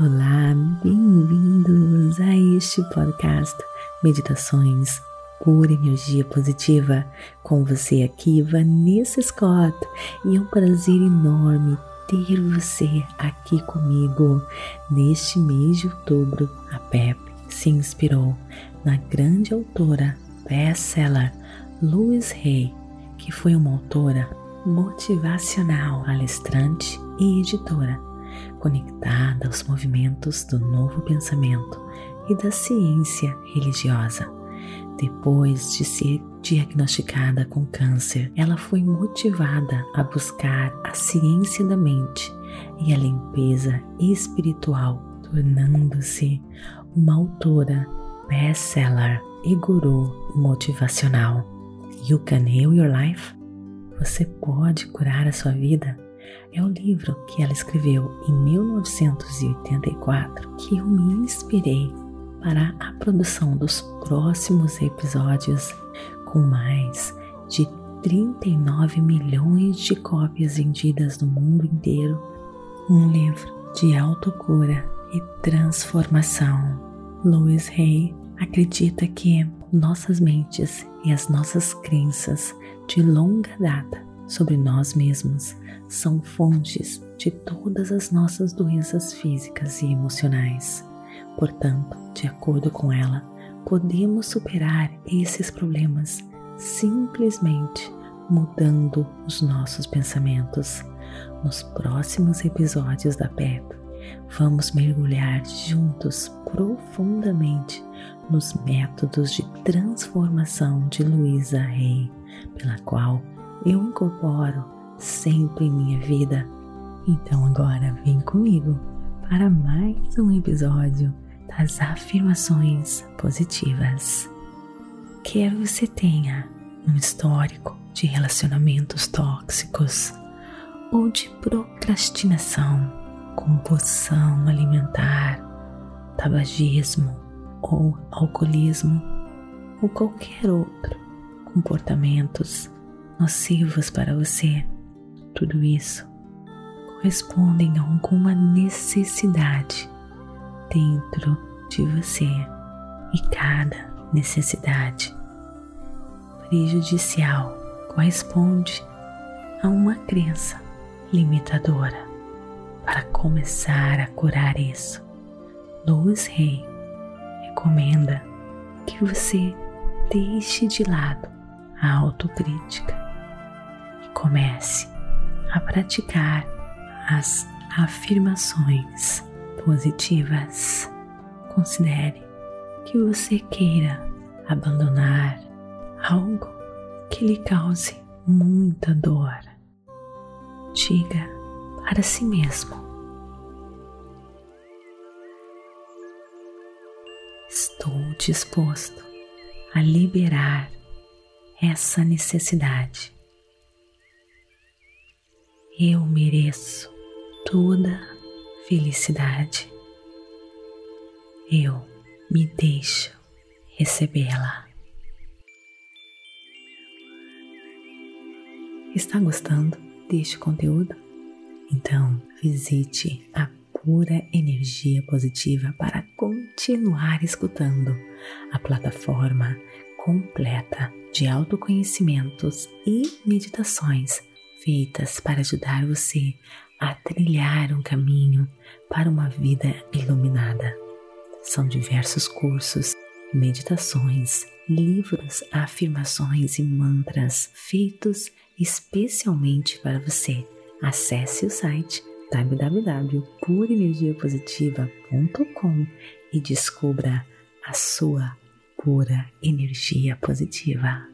Olá, bem-vindos a este podcast Meditações por Energia Positiva. Com você aqui, Vanessa Scott, e é um prazer enorme ter você aqui comigo. Neste mês de outubro, a Pep se inspirou na grande autora best-seller Louise Hay, que foi uma autora motivacional, palestrante e editora conectada aos movimentos do novo pensamento e da ciência religiosa. Depois de ser diagnosticada com câncer, ela foi motivada a buscar a ciência da mente e a limpeza espiritual, tornando-se uma autora best-seller e guru motivacional. You Can Heal Your Life? Você pode curar a sua vida? É o livro que ela escreveu em 1984 que eu me inspirei para a produção dos próximos episódios com mais de 39 milhões de cópias vendidas no mundo inteiro. Um livro de autocura e transformação. Louis Hay acredita que nossas mentes e as nossas crenças de longa data sobre nós mesmos são fontes de todas as nossas doenças físicas e emocionais. Portanto, de acordo com ela, podemos superar esses problemas simplesmente mudando os nossos pensamentos. Nos próximos episódios da PEP, vamos mergulhar juntos profundamente nos métodos de transformação de Luísa Rey, pela qual eu incorporo sempre em minha vida. Então agora vem comigo para mais um episódio das afirmações positivas. Quer você tenha um histórico de relacionamentos tóxicos ou de procrastinação, compulsão alimentar, tabagismo ou alcoolismo ou qualquer outro comportamentos nocivos para você. Tudo isso correspondem a alguma necessidade dentro de você e cada necessidade prejudicial corresponde a uma crença limitadora. Para começar a curar isso, Louis Rey recomenda que você deixe de lado a autocrítica comece a praticar as afirmações positivas. Considere que você queira abandonar algo que lhe cause muita dor. Diga para si mesmo: Estou disposto a liberar essa necessidade eu mereço toda felicidade. Eu me deixo recebê-la. Está gostando deste conteúdo? Então visite a Pura Energia Positiva para continuar escutando a plataforma completa de autoconhecimentos e meditações feitas para ajudar você a trilhar um caminho para uma vida iluminada. São diversos cursos, meditações, livros, afirmações e mantras feitos especialmente para você. Acesse o site www.purenergiapositiva.com e descubra a sua pura energia positiva.